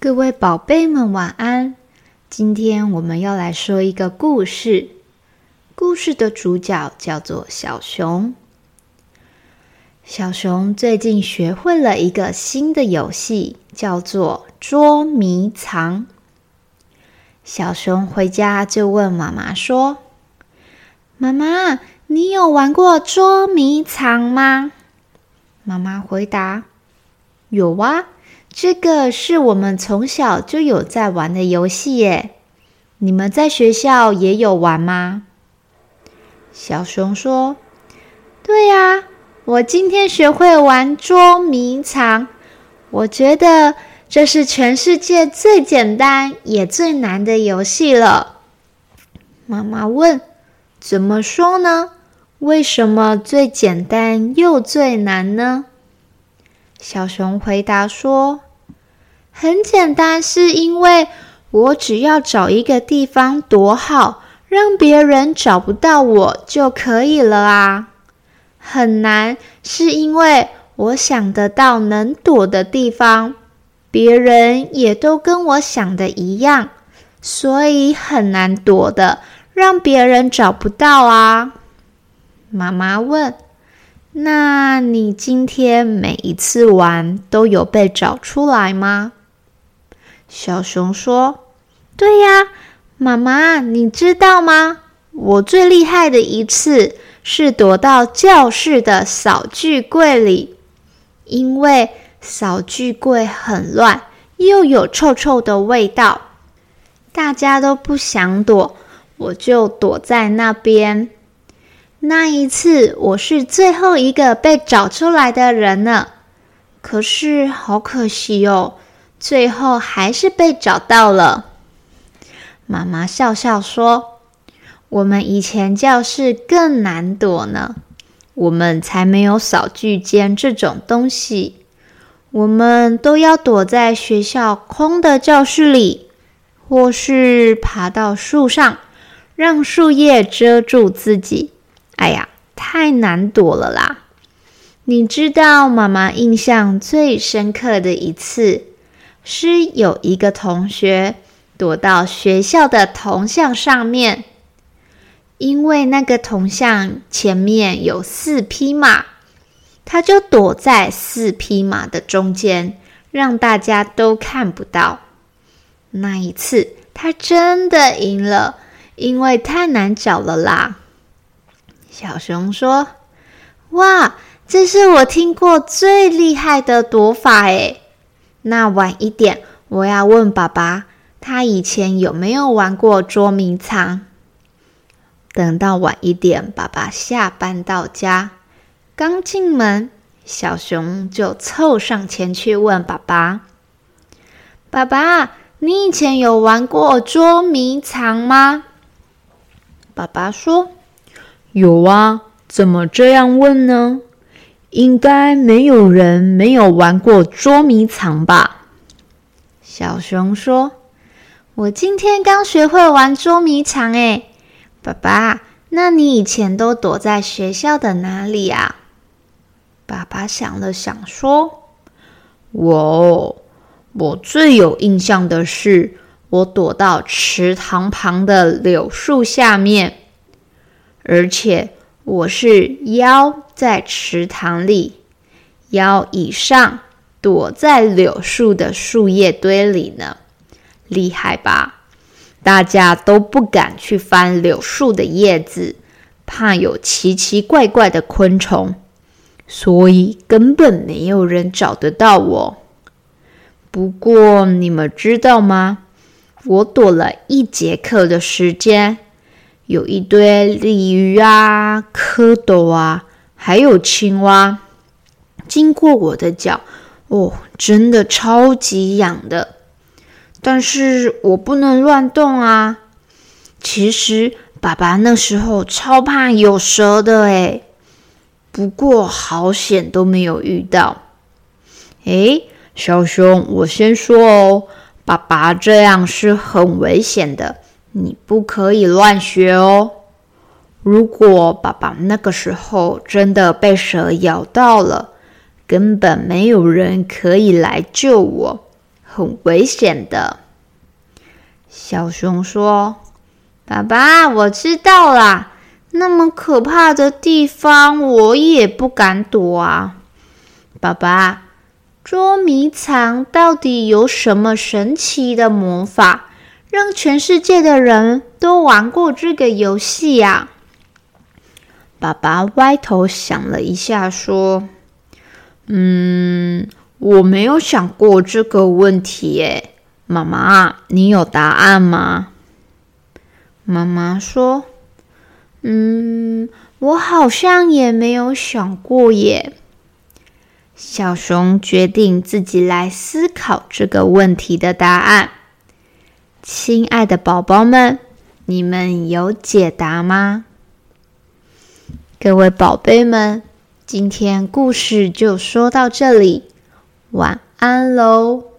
各位宝贝们，晚安！今天我们要来说一个故事。故事的主角叫做小熊。小熊最近学会了一个新的游戏，叫做捉迷藏。小熊回家就问妈妈说：“妈妈，你有玩过捉迷藏吗？”妈妈回答：“有啊。”这个是我们从小就有在玩的游戏耶，你们在学校也有玩吗？小熊说：“对呀，我今天学会玩捉迷藏，我觉得这是全世界最简单也最难的游戏了。”妈妈问：“怎么说呢？为什么最简单又最难呢？”小熊回答说：“很简单，是因为我只要找一个地方躲好，让别人找不到我就可以了啊。很难，是因为我想得到能躲的地方，别人也都跟我想的一样，所以很难躲的，让别人找不到啊。”妈妈问。那你今天每一次玩都有被找出来吗？小熊说：“对呀，妈妈，你知道吗？我最厉害的一次是躲到教室的扫具柜里，因为扫具柜很乱，又有臭臭的味道，大家都不想躲，我就躲在那边。”那一次，我是最后一个被找出来的人呢。可是好可惜哦，最后还是被找到了。妈妈笑笑说：“我们以前教室更难躲呢，我们才没有扫具间这种东西，我们都要躲在学校空的教室里，或是爬到树上，让树叶遮住自己。”哎呀，太难躲了啦！你知道妈妈印象最深刻的一次，是有一个同学躲到学校的铜像上面，因为那个铜像前面有四匹马，他就躲在四匹马的中间，让大家都看不到。那一次，他真的赢了，因为太难找了啦。小熊说：“哇，这是我听过最厉害的躲法诶。那晚一点，我要问爸爸，他以前有没有玩过捉迷藏？等到晚一点，爸爸下班到家，刚进门，小熊就凑上前去问爸爸：“爸爸，你以前有玩过捉迷藏吗？”爸爸说。有啊，怎么这样问呢？应该没有人没有玩过捉迷藏吧？小熊说：“我今天刚学会玩捉迷藏。”诶，爸爸，那你以前都躲在学校的哪里啊？爸爸想了想说：“我，我最有印象的是，我躲到池塘旁的柳树下面。”而且我是腰在池塘里，腰以上躲在柳树的树叶堆里呢，厉害吧？大家都不敢去翻柳树的叶子，怕有奇奇怪怪的昆虫，所以根本没有人找得到我。不过你们知道吗？我躲了一节课的时间。有一堆鲤鱼啊、蝌蚪啊，还有青蛙经过我的脚，哦，真的超级痒的。但是我不能乱动啊。其实爸爸那时候超怕有蛇的诶不过好险都没有遇到。诶，小熊，我先说哦，爸爸这样是很危险的。你不可以乱学哦！如果爸爸那个时候真的被蛇咬到了，根本没有人可以来救我，很危险的。小熊说：“爸爸，我知道啦，那么可怕的地方，我也不敢躲啊。爸爸，捉迷藏到底有什么神奇的魔法，让全世界的人都玩过这个游戏呀？”爸爸歪头想了一下，说：“嗯，我没有想过这个问题耶。”妈妈，你有答案吗？妈妈说：“嗯，我好像也没有想过耶。”小熊决定自己来思考这个问题的答案。亲爱的宝宝们，你们有解答吗？各位宝贝们，今天故事就说到这里，晚安喽。